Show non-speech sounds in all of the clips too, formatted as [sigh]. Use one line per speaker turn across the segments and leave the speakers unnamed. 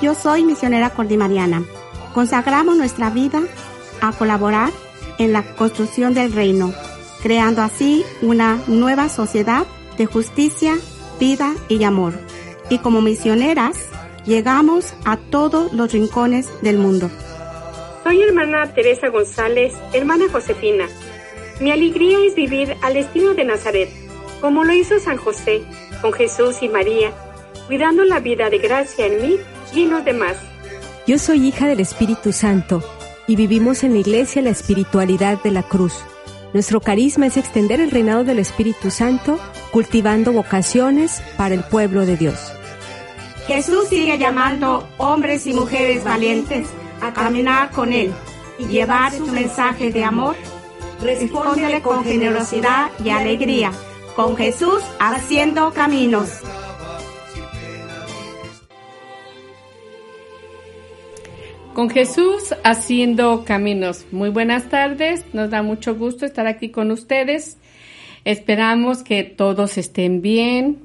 Yo soy misionera cordimariana. Consagramos nuestra vida a colaborar en la construcción del reino, creando así una nueva sociedad de justicia, vida y amor. Y como misioneras, llegamos a todos los rincones del mundo.
Soy hermana Teresa González, hermana Josefina. Mi alegría es vivir al destino de Nazaret, como lo hizo San José, con Jesús y María, cuidando la vida de gracia en mí y en los demás.
Yo soy hija del Espíritu Santo y vivimos en la iglesia la espiritualidad de la cruz. Nuestro carisma es extender el reinado del Espíritu Santo, cultivando vocaciones para el pueblo de Dios.
Jesús sigue llamando hombres y mujeres valientes a caminar con Él y llevar su mensaje de amor. Respóndele con generosidad y alegría, con Jesús haciendo caminos.
Con Jesús haciendo caminos. Muy buenas tardes, nos da mucho gusto estar aquí con ustedes. Esperamos que todos estén bien,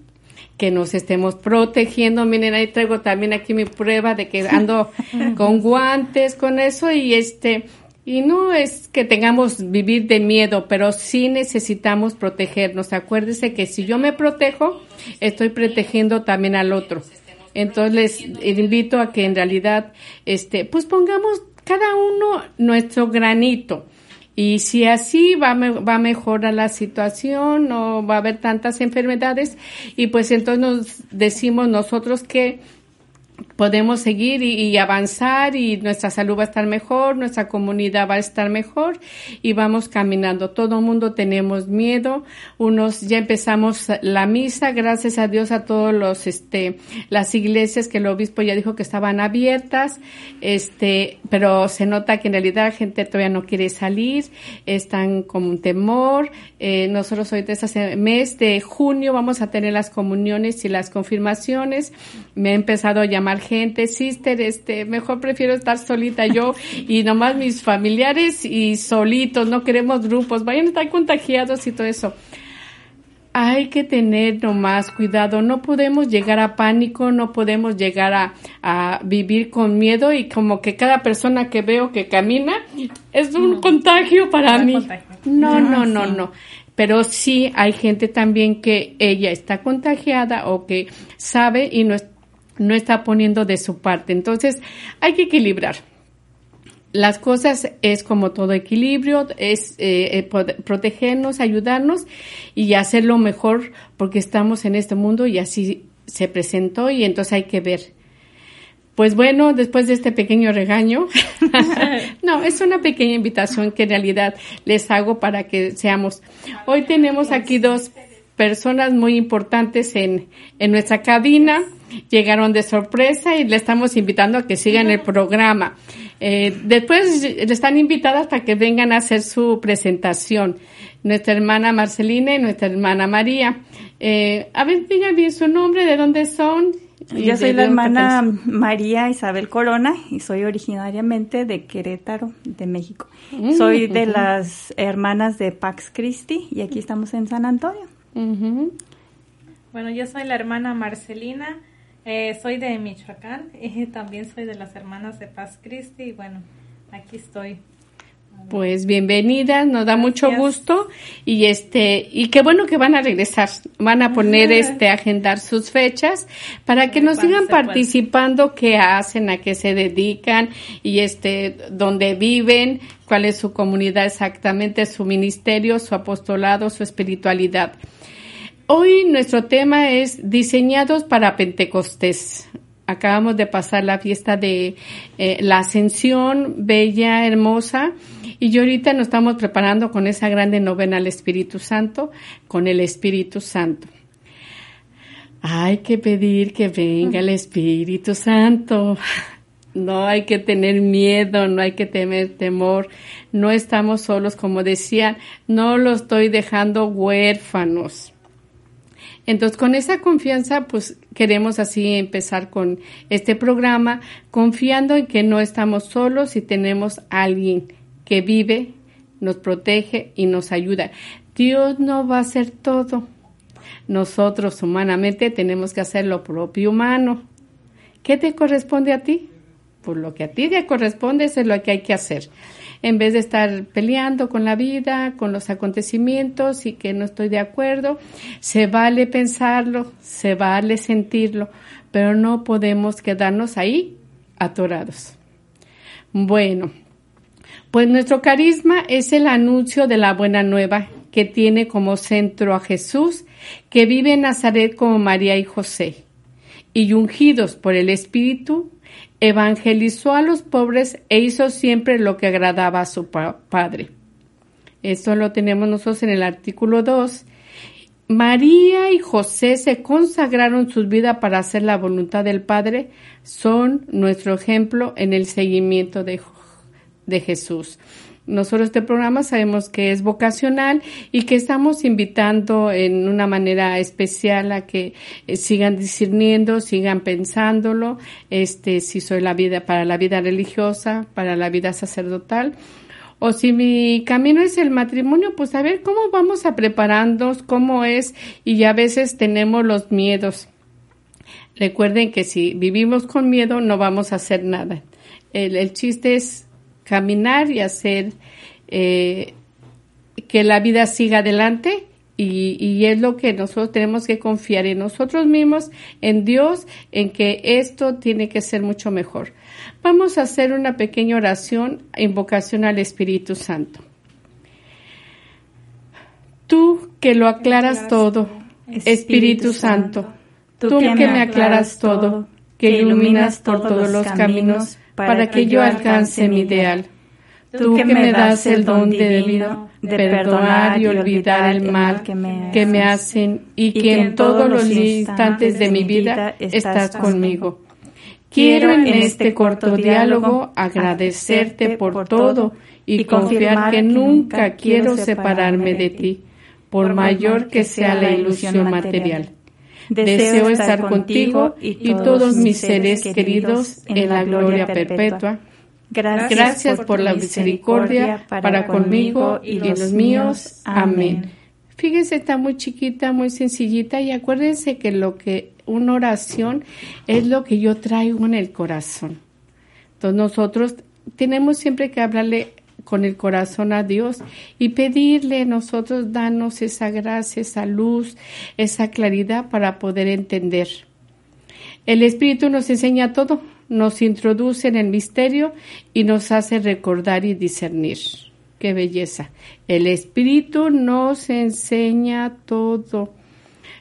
que nos estemos protegiendo. Miren, ahí traigo también aquí mi prueba de que ando [laughs] con guantes, con eso y este, y no es que tengamos vivir de miedo, pero sí necesitamos protegernos. Acuérdese que si yo me protejo, estoy protegiendo también al otro. Entonces les invito a que en realidad, este, pues pongamos cada uno nuestro granito. Y si así va, va a mejorar la situación, no va a haber tantas enfermedades, y pues entonces nos decimos nosotros que podemos seguir y, avanzar y nuestra salud va a estar mejor, nuestra comunidad va a estar mejor y vamos caminando. Todo mundo tenemos miedo, unos ya empezamos la misa, gracias a Dios a todos los, este, las iglesias que el obispo ya dijo que estaban abiertas, este, pero se nota que en realidad la gente todavía no quiere salir, están con un temor. Eh, nosotros hoy de este mes de junio vamos a tener las comuniones y las confirmaciones. Me he empezado a llamar gente, sister, este, mejor prefiero estar solita yo y nomás mis familiares y solitos, no queremos grupos, vayan a estar contagiados y todo eso. Hay que tener nomás cuidado, no podemos llegar a pánico, no podemos llegar a, a vivir con miedo y como que cada persona que veo que camina es un contagio para mí. No, no, no, no pero sí hay gente también que ella está contagiada o que sabe y no, no está poniendo de su parte. Entonces, hay que equilibrar. Las cosas es como todo equilibrio, es eh, eh, protegernos, ayudarnos y hacerlo mejor porque estamos en este mundo y así se presentó y entonces hay que ver. Pues bueno, después de este pequeño regaño, [laughs] no, es una pequeña invitación que en realidad les hago para que seamos. Hoy tenemos aquí dos personas muy importantes en, en nuestra cabina llegaron de sorpresa y le estamos invitando a que sigan el programa. Eh, después le están invitadas para que vengan a hacer su presentación. Nuestra hermana Marcelina y nuestra hermana María. Eh, a ver, digan bien su nombre, de dónde son.
Yo soy la hermana María Isabel Corona y soy originariamente de Querétaro, de México. Mm, soy de las hermanas de Pax Christi y aquí estamos en San Antonio.
Bueno, yo soy la hermana Marcelina eh, soy de Michoacán [laughs] y también soy de las hermanas de Paz Cristi y bueno, aquí estoy.
Pues bienvenidas, nos da mucho gusto y este y qué bueno que van a regresar, van a poner [laughs] este agendar sus fechas para que nos sigan participando, qué hacen, a qué se dedican y este dónde viven, cuál es su comunidad exactamente, su ministerio, su apostolado, su espiritualidad. Hoy nuestro tema es diseñados para Pentecostés. Acabamos de pasar la fiesta de eh, la Ascensión, bella, hermosa, y ahorita nos estamos preparando con esa grande novena al Espíritu Santo, con el Espíritu Santo. Hay que pedir que venga el Espíritu Santo. No hay que tener miedo, no hay que tener temor. No estamos solos, como decían, no lo estoy dejando huérfanos entonces, con esa confianza, pues queremos así empezar con este programa, confiando en que no estamos solos y tenemos a alguien que vive, nos protege y nos ayuda. Dios no va a hacer todo. nosotros humanamente tenemos que hacer lo propio humano. ¿Qué te corresponde a ti? Pues lo que a ti te corresponde es lo que hay que hacer. En vez de estar peleando con la vida, con los acontecimientos y que no estoy de acuerdo, se vale pensarlo, se vale sentirlo, pero no podemos quedarnos ahí atorados. Bueno, pues nuestro carisma es el anuncio de la buena nueva que tiene como centro a Jesús, que vive en Nazaret como María y José, y ungidos por el Espíritu, evangelizó a los pobres e hizo siempre lo que agradaba a su Padre. Esto lo tenemos nosotros en el artículo 2. María y José se consagraron sus vidas para hacer la voluntad del Padre, son nuestro ejemplo en el seguimiento de, de Jesús. Nosotros este programa sabemos que es vocacional y que estamos invitando en una manera especial a que eh, sigan discerniendo, sigan pensándolo, este, si soy la vida para la vida religiosa, para la vida sacerdotal, o si mi camino es el matrimonio, pues a ver cómo vamos a prepararnos, cómo es, y a veces tenemos los miedos. Recuerden que si vivimos con miedo no vamos a hacer nada. El chiste es caminar y hacer eh, que la vida siga adelante y, y, es lo que nosotros tenemos que confiar en nosotros mismos, en Dios, en que esto tiene que ser mucho mejor. Vamos a hacer una pequeña oración, invocación al Espíritu Santo. Tú que lo aclaras todo, Espíritu Santo, tú que me aclaras todo, que iluminas por todos los caminos, para que yo alcance mi ideal. Tú que me das el don divino de perdonar y olvidar el mal que me hacen y que en todos los instantes de mi vida estás conmigo. Quiero en este corto diálogo agradecerte por todo y confiar que nunca quiero separarme de ti, por mayor que sea la ilusión material. Deseo estar contigo y todos mis seres queridos en la gloria perpetua. Gracias, por la misericordia para conmigo y los míos. Amén. Fíjense, está muy chiquita, muy sencillita y acuérdense que lo que una oración es lo que yo traigo en el corazón. Entonces nosotros tenemos siempre que hablarle con el corazón a Dios y pedirle nosotros danos esa gracia, esa luz, esa claridad para poder entender. El Espíritu nos enseña todo, nos introduce en el misterio y nos hace recordar y discernir. Qué belleza. El Espíritu nos enseña todo,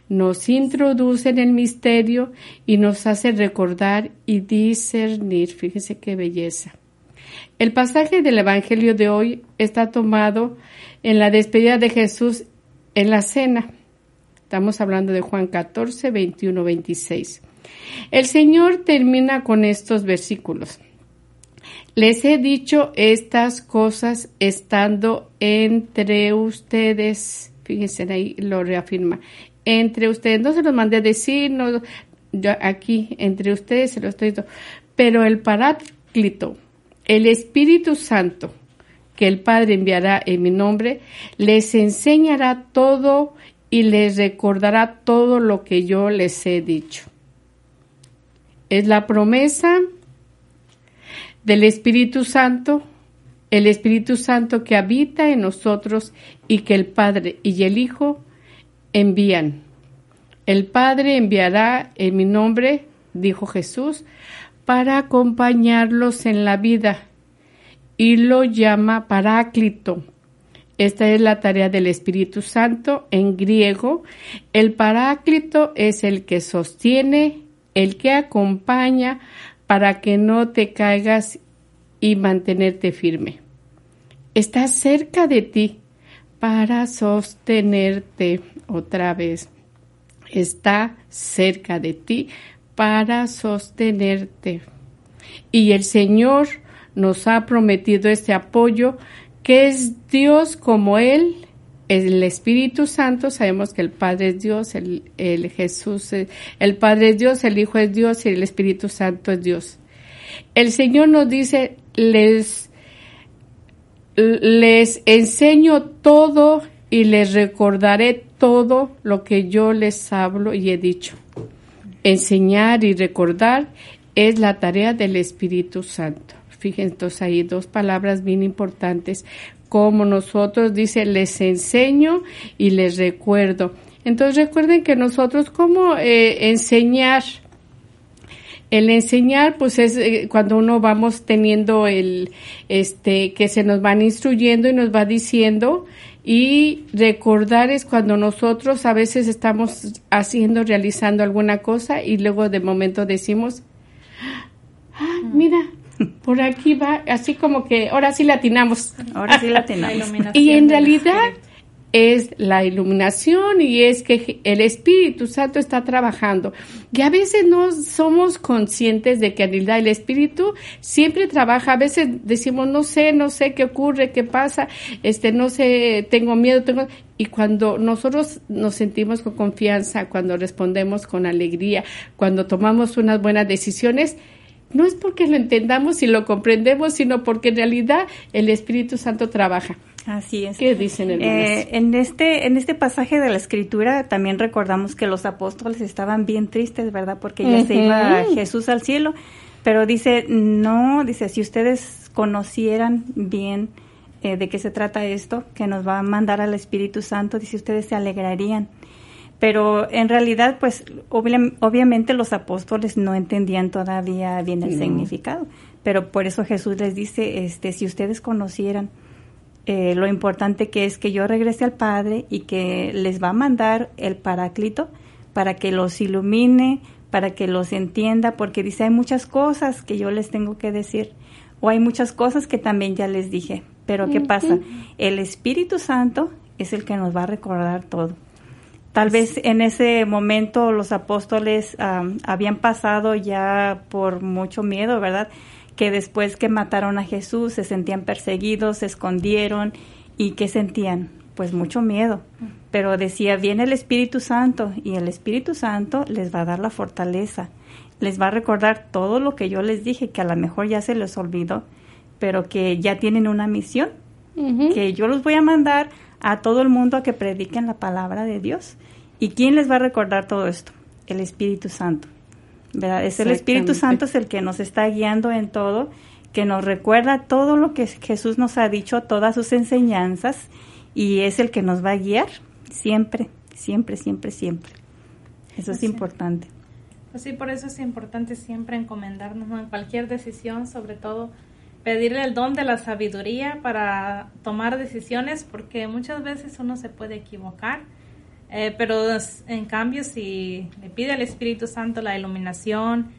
nos introduce en el misterio y nos hace recordar y discernir. Fíjese qué belleza. El pasaje del Evangelio de hoy está tomado en la despedida de Jesús en la cena. Estamos hablando de Juan 14, 21, 26. El Señor termina con estos versículos. Les he dicho estas cosas estando entre ustedes. Fíjense ahí lo reafirma. Entre ustedes. No se los mandé a decir, no, yo aquí entre ustedes se lo estoy diciendo. Pero el paráclito, el Espíritu Santo que el Padre enviará en mi nombre, les enseñará todo y les recordará todo lo que yo les he dicho. Es la promesa del Espíritu Santo, el Espíritu Santo que habita en nosotros y que el Padre y el Hijo envían. El Padre enviará en mi nombre, dijo Jesús, para acompañarlos en la vida y lo llama Paráclito. Esta es la tarea del Espíritu Santo en griego. El Paráclito es el que sostiene, el que acompaña para que no te caigas y mantenerte firme. Está cerca de ti para sostenerte otra vez. Está cerca de ti para sostenerte. Y el Señor nos ha prometido este apoyo que es Dios como Él, el Espíritu Santo, sabemos que el Padre es Dios, el, Jesús, el Padre es Dios, el Hijo es Dios y el Espíritu Santo es Dios. El Señor nos dice, les, les enseño todo y les recordaré todo lo que yo les hablo y he dicho. Enseñar y recordar es la tarea del Espíritu Santo. Fíjense ahí dos palabras bien importantes. Como nosotros dice, les enseño y les recuerdo. Entonces recuerden que nosotros, ¿cómo eh, enseñar? El enseñar, pues es eh, cuando uno vamos teniendo el, este, que se nos van instruyendo y nos va diciendo, y recordar es cuando nosotros a veces estamos haciendo, realizando alguna cosa y luego de momento decimos, ah, mira, por aquí va, así como que ahora sí latinamos.
Ahora sí [laughs] latinamos.
y en realidad es la iluminación y es que el Espíritu Santo está trabajando. Y a veces no somos conscientes de que en realidad el Espíritu siempre trabaja. A veces decimos, no sé, no sé qué ocurre, qué pasa, este, no sé, tengo miedo, tengo... Y cuando nosotros nos sentimos con confianza, cuando respondemos con alegría, cuando tomamos unas buenas decisiones, no es porque lo entendamos y lo comprendemos, sino porque en realidad el Espíritu Santo trabaja.
Así es.
¿Qué dicen
eh, en este en este pasaje de la Escritura también recordamos que los apóstoles estaban bien tristes, ¿verdad? Porque ya se iba Jesús al cielo, pero dice, no, dice, si ustedes conocieran bien eh, de qué se trata esto, que nos va a mandar al Espíritu Santo, dice, ustedes se alegrarían. Pero en realidad, pues obviamente los apóstoles no entendían todavía bien el significado, pero por eso Jesús les dice, este, si ustedes conocieran eh, lo importante que es que yo regrese al Padre y que les va a mandar el Paráclito para que los ilumine, para que los entienda, porque dice, hay muchas cosas que yo les tengo que decir, o hay muchas cosas que también ya les dije, pero ¿qué pasa? El Espíritu Santo es el que nos va a recordar todo. Tal vez en ese momento los apóstoles habían pasado ya por mucho miedo, ¿verdad? Que después que mataron a Jesús se sentían perseguidos, se escondieron y ¿qué sentían? Pues mucho miedo. Pero decía, viene el Espíritu Santo y el Espíritu Santo les va a dar la fortaleza, les va a recordar todo lo que yo les dije, que a lo mejor ya se les olvidó, pero que ya tienen una misión, que yo los voy a mandar a todo el mundo a que prediquen la palabra de Dios. ¿Y quién les va a recordar todo esto? El Espíritu Santo. Es el Espíritu Santo es el que nos está guiando en todo, que nos recuerda todo lo que Jesús nos ha dicho, todas sus enseñanzas, y es el que nos va a guiar siempre, siempre, siempre, siempre. Eso es importante.
Pues sí, por eso es importante siempre encomendarnos en cualquier decisión, sobre todo pedirle el don de la sabiduría para tomar decisiones, porque muchas veces uno se puede equivocar eh, pero en cambio, si le pide al Espíritu Santo la iluminación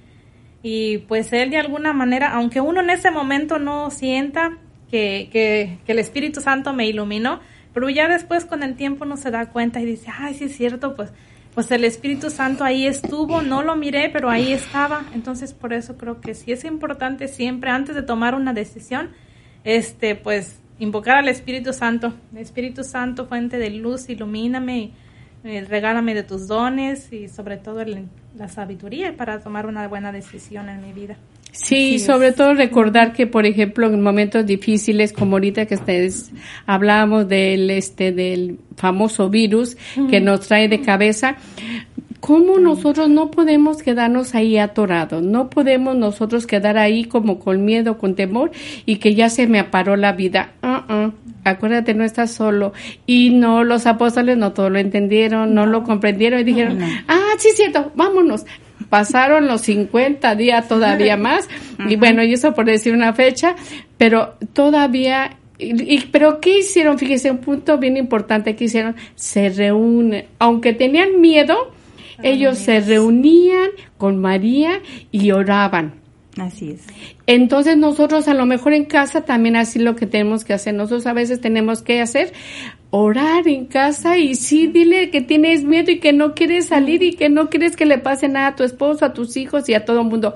y pues Él de alguna manera, aunque uno en ese momento no sienta que, que, el Espíritu Santo me iluminó, pero ya después con el tiempo uno se da cuenta y dice, ay, sí es cierto, pues, pues el Espíritu Santo ahí estuvo, no lo miré, pero ahí estaba. Entonces por eso creo que sí es importante siempre, antes de tomar una decisión, este, pues invocar al Espíritu Santo. Espíritu Santo, fuente de luz, ilumíname y eh, regálame de tus dones y sobre todo la sabiduría para tomar una buena decisión en mi vida.
Sí, sobre todo recordar que, por ejemplo, en momentos difíciles como ahorita que ustedes hablamos del este del famoso virus que nos trae de cabeza, ¿Cómo nosotros no podemos quedarnos ahí atorados? No podemos nosotros quedar ahí como con miedo, con temor y que ya se me aparó la vida. Uh Acuérdate, no estás solo. Y no, los apóstoles no todo lo entendieron, no, lo comprendieron y dijeron, ah, sí, cierto, vámonos. Pasaron los 50 días todavía [laughs] más y bueno, y eso por decir una fecha, pero todavía y, pero ¿qué hicieron? Fíjese, un punto bien importante que hicieron, se reúnen, aunque tenían miedo, ellos se reunían con María y oraban.
Así es.
Entonces nosotros a lo mejor en casa también así lo que tenemos que hacer. Nosotros a veces tenemos que hacer orar en casa y sí dile que tienes miedo y que no quieres salir y que no quieres que le pase nada a tu esposo, a tus hijos y a todo el mundo.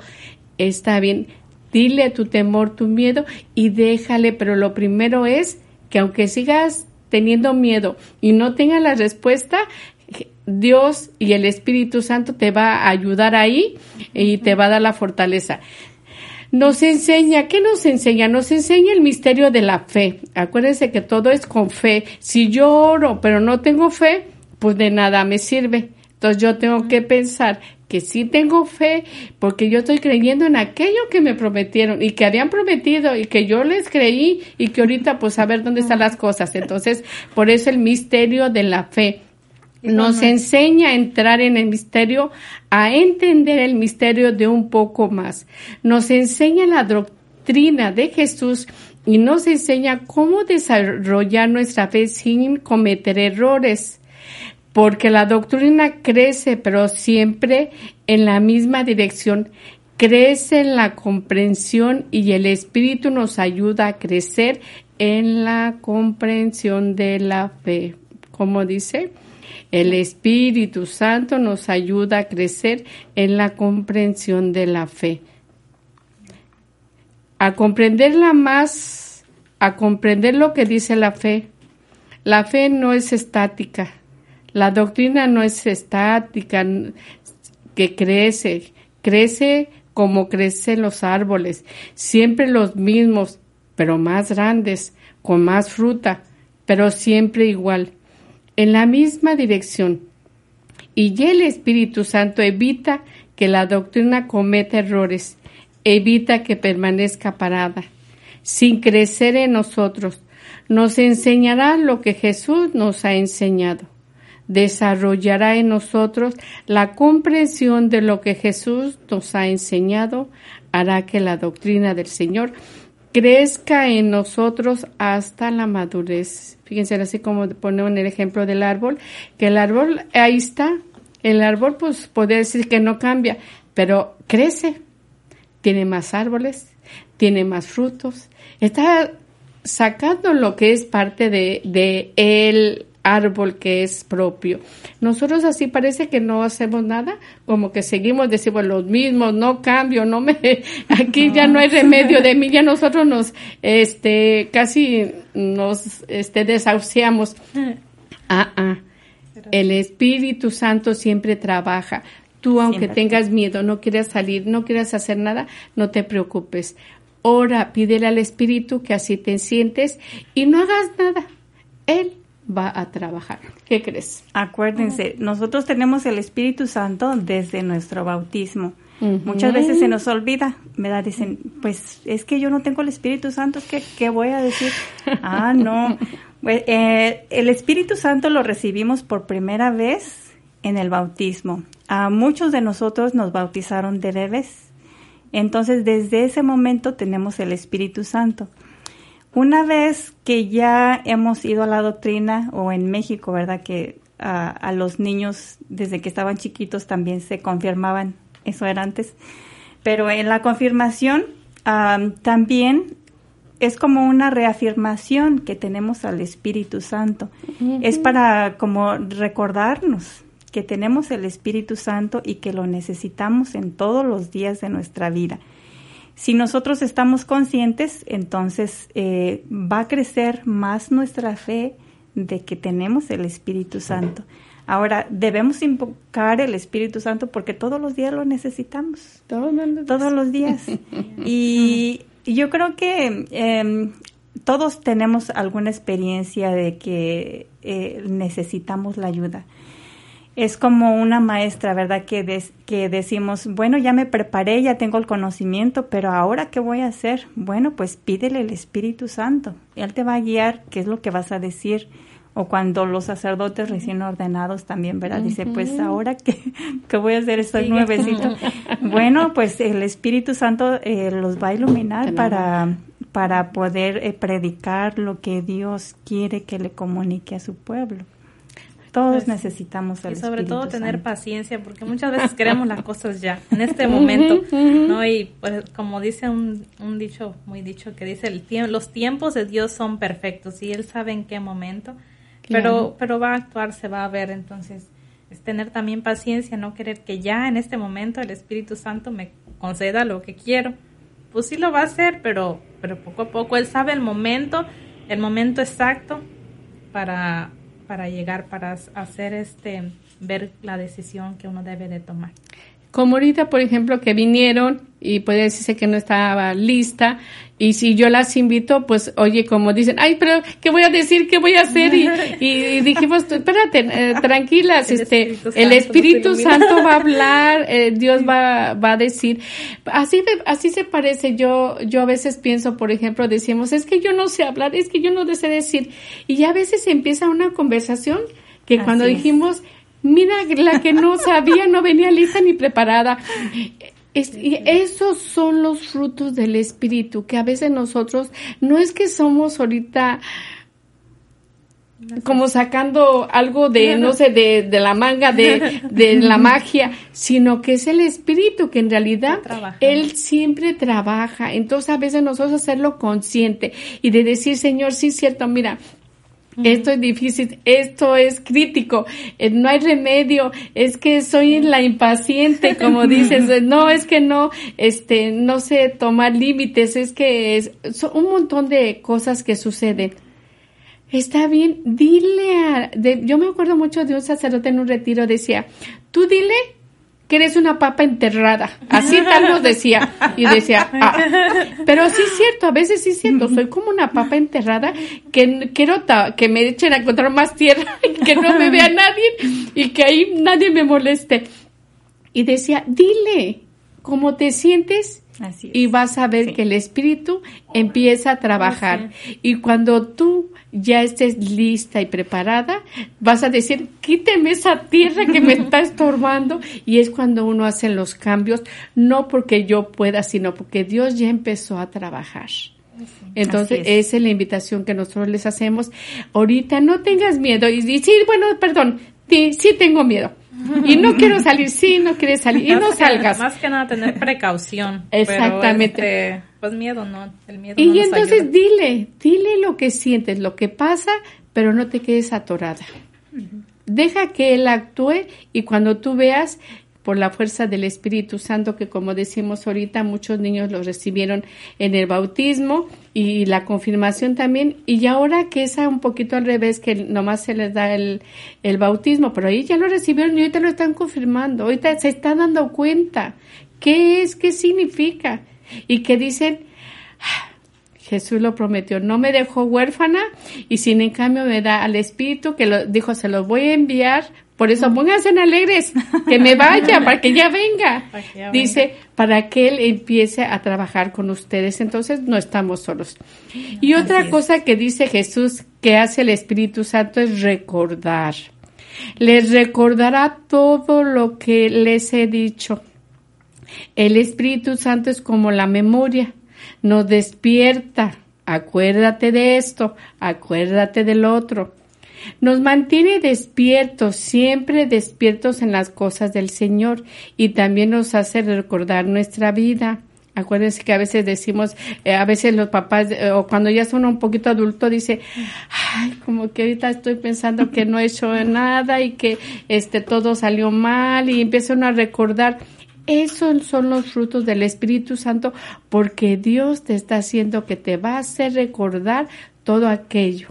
Está bien. Dile tu temor, tu miedo y déjale, pero lo primero es que aunque sigas teniendo miedo y no tengas la respuesta, Dios y el Espíritu Santo te va a ayudar ahí y te va a dar la fortaleza. nos enseña, ¿qué nos enseña? Nos enseña el misterio de la fe. Acuérdense que todo es con fe. Si yo oro pero no tengo fe, pues de nada me sirve. Entonces yo tengo que pensar que sí tengo fe porque yo estoy creyendo en aquello que me prometieron y que habían prometido y que yo les creí y que ahorita pues a ver dónde están las cosas. Entonces, por eso el misterio de la fe nos enseña a entrar en el misterio, a entender el misterio de un poco más. Nos enseña la doctrina de Jesús y nos enseña cómo desarrollar nuestra fe sin cometer errores. Porque la doctrina crece, pero siempre en la misma dirección. Crece en la comprensión y el Espíritu nos ayuda a crecer en la comprensión de la fe. Como dice, el Espíritu Santo nos ayuda a crecer en la comprensión de la fe. A comprenderla más, a comprender lo que dice la fe. La fe no es estática. La doctrina no es estática, que crece, crece como crecen los árboles, siempre los mismos, pero más grandes, con más fruta, pero siempre igual en la misma dirección. Y ya el Espíritu Santo evita que la doctrina cometa errores, evita que permanezca parada, sin crecer en nosotros. Nos enseñará lo que Jesús nos ha enseñado. Desarrollará en nosotros la comprensión de lo que Jesús nos ha enseñado. Hará que la doctrina del Señor crezca en nosotros hasta la madurez. Fíjense así como ponemos en el ejemplo del árbol, que el árbol ahí está. El árbol pues puede decir que no cambia, pero crece, tiene más árboles, tiene más frutos, está sacando lo que es parte de, de él árbol que es propio. Nosotros así parece que no hacemos nada, como que seguimos, decimos los mismos, no cambio, no me, [laughs] aquí ya no hay remedio de mí, ya [laughs] nosotros nos, este, casi nos, este, desahuciamos. Ah, ah. El Espíritu Santo siempre trabaja. Tú, aunque tengas miedo, no quieras salir, no quieras hacer nada, no te preocupes. Ora, pídele al Espíritu que así te sientes y no hagas nada. Él va a trabajar. ¿Qué crees?
Acuérdense, nosotros tenemos el Espíritu Santo desde nuestro bautismo. Muchas veces se nos olvida, ¿verdad? Dicen, pues es que yo no tengo el Espíritu Santo, ¿qué, qué voy a decir? ah, no. [laughs] Pues, eh, el Espíritu Santo lo recibimos por primera vez en el bautismo. A muchos de nosotros nos bautizaron de bebés. Entonces, desde ese momento tenemos el Espíritu Santo. Una vez que ya hemos ido a la doctrina, o en México, ¿verdad? Que a los niños desde que estaban chiquitos también se confirmaban, eso era antes, pero en la confirmación también es como una reafirmación que tenemos al Espíritu Santo. Es para como recordarnos que tenemos el Espíritu Santo y que lo necesitamos en todos los días de nuestra vida. Si nosotros estamos conscientes, entonces eh, va a crecer más nuestra fe de que tenemos el Espíritu Santo. Ahora, debemos invocar el Espíritu Santo porque todos los días lo necesitamos. Todos, los días. [laughs] y yo creo que em, todos tenemos alguna experiencia de que eh, necesitamos la ayuda es como una maestra, ¿verdad? Que, que decimos, bueno, ya me preparé, ya tengo el conocimiento, pero ahora ¿qué voy a hacer? Bueno, pues pídele el Espíritu Santo. Él te va a guiar qué es lo que vas a decir. O cuando los sacerdotes recién ordenados también, ¿verdad? Dice, pues ahora qué, qué voy a hacer, estoy nuevecito. [laughs] bueno, pues el Espíritu Santo eh, los va a iluminar para, para poder eh, predicar lo que Dios quiere que le comunique a su pueblo. Todos pues, necesitamos el
Y sobre todo tener paciencia, porque muchas veces queremos las cosas ya, en este momento, ¿no? Y pues, como dice un, un dicho, muy dicho, que dice, el los tiempos de Dios son perfectos y Él sabe en qué momento, pero, pero va a actuar, se va a ver, entonces es tener también paciencia, no querer que ya en este momento el Espíritu Santo me conceda lo que quiero. Pues sí lo va a hacer, pero, pero poco a poco Él sabe el momento, el momento exacto para para llegar, para hacer este, ver la decisión que uno debe de tomar.
Como ahorita, por ejemplo, que vinieron y puede decirse que no estaba lista y si yo las invito, pues oye, como dicen, ay, pero ¿qué voy a decir? ¿Qué voy a hacer? Y, [laughs] y, dijimos, espérate, eh, tranquilas, el este, Espíritu el Espíritu Santo va a [laughs] hablar, eh, Dios va, va a decir. Así, así se parece. Yo, yo a veces pienso, por ejemplo, decimos, es que yo no sé hablar, es que yo no sé decir. Y ya a veces empieza una conversación que cuando dijimos, mira, la que no sabía no venía lista ni preparada. Y esos son los frutos del Espíritu, que a veces nosotros no es que somos ahorita como sacando algo de, [laughs] no sé, de, de la manga, de, de, la magia, sino que es el espíritu que en realidad él siempre trabaja. Entonces a veces nosotros hacerlo consciente y de decir, Señor, sí, cierto, mira, esto es difícil, esto es crítico, eh, no hay remedio, es que soy la impaciente, como [laughs] dices, no, es que no, este, no sé tomar límites, es que es son un montón de cosas que suceden. Está bien, dile a, yo me acuerdo mucho de un sacerdote en un retiro, decía, tú dile que eres una papa enterrada. Así tal nos decía. Y decía, ah. pero sí es cierto, a veces sí es cierto, soy como una papa enterrada que quiero que me echen a encontrar más tierra, que no me vea nadie y que ahí nadie me moleste. Y decía, dile cómo te sientes y vas a ver que el espíritu empieza a trabajar. Y cuando tú ya estés lista y preparada, vas a decir, quíteme esa tierra que me [laughs] está estorbando. Y es cuando uno hace los cambios, no porque yo pueda, sino porque Dios ya empezó a trabajar. Entonces, esa es la invitación que nosotros les hacemos. Ahorita no tengas miedo y decir, bueno, perdón, sí, sí tengo miedo y no quiero salir, sí, no quieres salir y no salgas.
Más que nada tener precaución.
Exactamente.
Este, pues miedo, no, el miedo.
Y entonces dile, dile lo que sientes, lo que pasa, pero no te quedes atorada. Deja que él actúe y cuando tú veas por la fuerza del Espíritu Santo, que como decimos ahorita, muchos niños lo recibieron en el bautismo y la confirmación también, y ahora que es un poquito al revés, que nomás se les da el, el bautismo, pero ahí ya lo recibieron y ahorita lo están confirmando, ahorita se están dando cuenta qué es, qué significa, y que dicen, ah, Jesús lo prometió, no me dejó huérfana y sin en cambio me da al Espíritu que lo dijo, se los voy a enviar por eso pónganse alegres, que me vaya, [laughs] para que ya venga. Dice, para que Él empiece a trabajar con ustedes. Entonces no estamos solos. Y otra cosa que dice Jesús que hace el Espíritu Santo es recordar. Les recordará todo lo que les he dicho. El Espíritu Santo es como la memoria. Nos despierta. Acuérdate de esto, acuérdate del otro. Nos mantiene despiertos, siempre despiertos en las cosas del Señor y también nos hace recordar nuestra vida. Acuérdense que a veces decimos, eh, a veces los papás, eh, o cuando ya son un poquito adulto, dice, ay, como que ahorita estoy pensando que no he hecho nada y que este todo salió mal y empiezan a recordar. Esos son los frutos del Espíritu Santo porque Dios te está haciendo que te va a hacer recordar todo aquello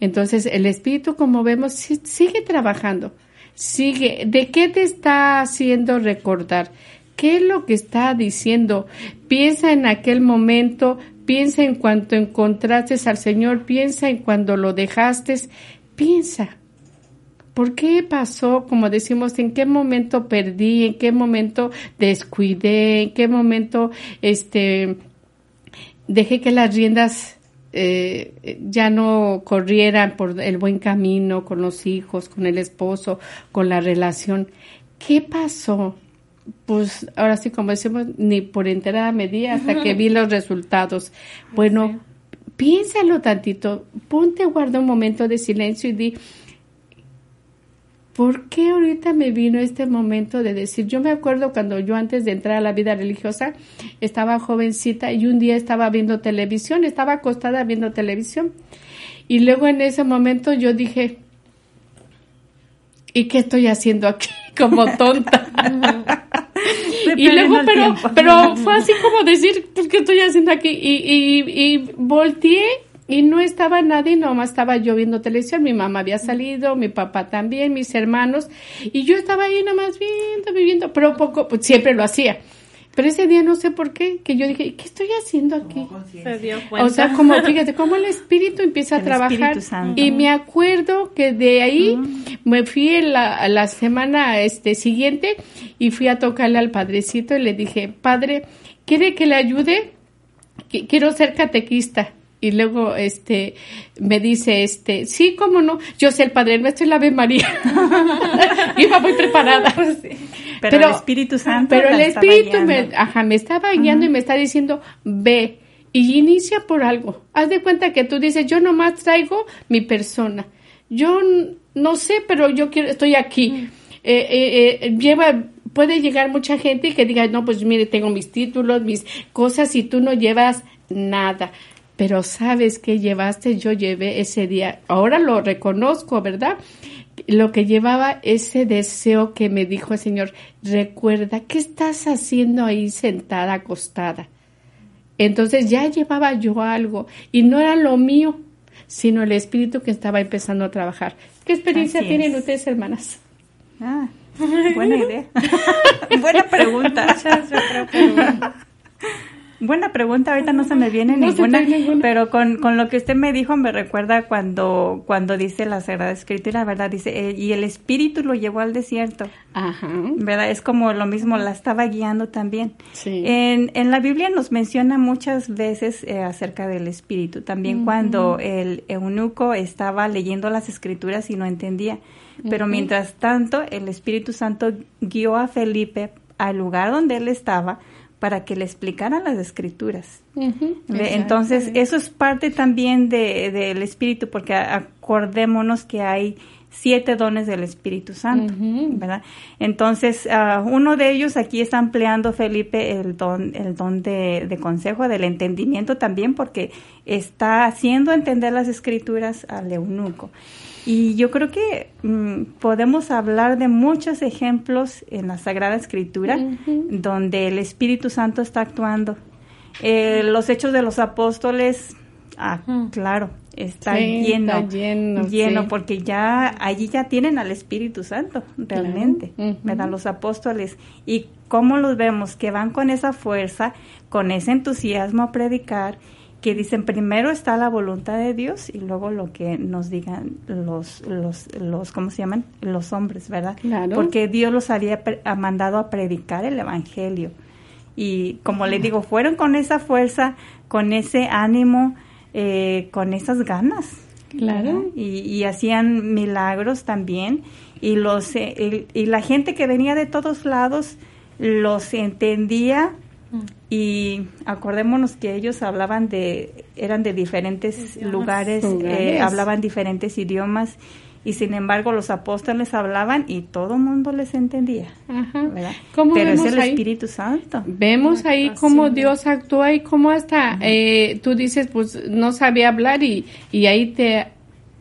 entonces, el espíritu, como vemos, sigue trabajando, sigue. ¿De qué te está haciendo recordar? ¿Qué es lo que está diciendo? Piensa en aquel momento, piensa en cuanto encontraste al Señor, piensa en cuando lo dejaste, piensa. ¿Por qué pasó? Como decimos, ¿en qué momento perdí? ¿En qué momento descuidé? ¿En qué momento este dejé que las riendas eh, ya no corrieran por el buen camino con los hijos, con el esposo, con la relación. ¿Qué pasó? Pues ahora sí, como decimos, ni por enterada me di hasta que vi los resultados. Bueno, piénsalo tantito, ponte, guarda un momento de silencio y di, ¿por qué ahorita me vino este momento de decir? Yo me acuerdo cuando yo antes de entrar a la vida religiosa estaba jovencita y un día estaba viendo televisión, estaba acostada viendo televisión. Y luego en ese momento yo dije, ¿y qué estoy haciendo aquí? [laughs] Como tonta. y luego, pero, pero fue así como decir, ¿qué estoy haciendo aquí? Y, y, y volteé y no estaba nadie, nomás estaba yo viendo televisión, mi mamá había salido, mi papá también, mis hermanos, y yo estaba ahí nomás viendo, viviendo, pero poco, pues siempre lo hacía. Pero ese día no sé por qué, que yo dije, ¿qué estoy haciendo aquí?
Se dio cuenta.
O sea, como fíjate, cómo el espíritu empieza a trabajar.
Espíritu Santo.
Y me acuerdo que de ahí me fui en la, a la semana este, siguiente y fui a tocarle al padrecito y le dije, padre, ¿quiere que le ayude? Qu- Quiero ser catequista. Y luego este me dice este, sí, cómo no, yo sé el Padre Nuestro y la Ave María. [laughs] Iba muy preparada. [laughs]
Pero, el Espíritu Santo.
Pero el Espíritu me, ajá, me estaba guiando y me está diciendo, ve, y inicia por algo. Haz de cuenta que tú dices, yo nomás traigo mi persona. Yo no sé, pero yo quiero, estoy aquí. Eh, eh, eh, lleva, puede llegar mucha gente y que diga, no, pues mire, tengo mis títulos, mis cosas, y tú no llevas nada. Pero sabes que llevaste, yo llevé ese día. Ahora lo reconozco, ¿verdad? lo que llevaba ese deseo que me dijo el Señor, recuerda, ¿qué estás haciendo ahí sentada, acostada? Entonces ya llevaba yo algo y no era lo mío, sino el espíritu que estaba empezando a trabajar. ¿Qué experiencia tienen
es.
ustedes, hermanas?
Ah, buena idea. [laughs] buena pregunta. Buena pregunta, ahorita no se me viene
No se te
ninguna,
viene ninguna.
pero con, con lo que usted me dijo me recuerda cuando, cuando dice la Sagrada Escritura, ¿verdad? Dice, eh, y el Espíritu lo llevó al desierto,
Ajá.
¿verdad? Es como lo mismo, la estaba guiando también.
Sí.
En, en la Biblia nos menciona muchas veces eh, acerca del Espíritu, también cuando el eunuco estaba leyendo las Escrituras y no entendía, pero mientras tanto el Espíritu Santo guió a Felipe al lugar donde él estaba para que le explicaran las Escrituras. Entonces, eso es parte también de- del Espíritu, porque acordémonos que hay siete dones del Espíritu Santo. ¿verdad? Entonces, ah, uno de ellos aquí está empleando Felipe el don, el don de, de consejo, del entendimiento también, porque está haciendo entender las Escrituras al eunuco. Y yo creo que mm, podemos hablar de muchos ejemplos en la Sagrada Escritura donde el Espíritu Santo está actuando. Eh, los hechos de los apóstoles, ah, claro, está
Sí,
lleno,
está lleno, sí.
porque ya allí ya tienen al Espíritu Santo, realmente,
Ujú.
¿verdad? Los apóstoles. ¿Y cómo los vemos? Que van con esa fuerza, con ese entusiasmo a predicar, que dicen primero está la voluntad de Dios y luego lo que nos digan los, los, los ¿cómo se llaman? Los hombres, ¿verdad?
Claro.
Porque Dios los había mandado a predicar el Evangelio. Y como le digo, fueron con esa fuerza, con ese ánimo, eh, con esas ganas.
Claro.
Y, y hacían milagros también. Y, los, eh, y, y la gente que venía de todos lados los entendía. Y acordémonos que ellos hablaban de, eran de diferentes
Idiomas.
lugares, eh,
Lugares.
hablaban diferentes idiomas. Y sin embargo, los apóstoles hablaban y todo el mundo les entendía.
Ajá.
¿verdad?
¿Cómo
Pero es el
ahí?
Espíritu Santo.
Vemos ahí cómo
de-
Dios actúa y cómo hasta eh, tú dices, pues no sabía hablar y, y ahí te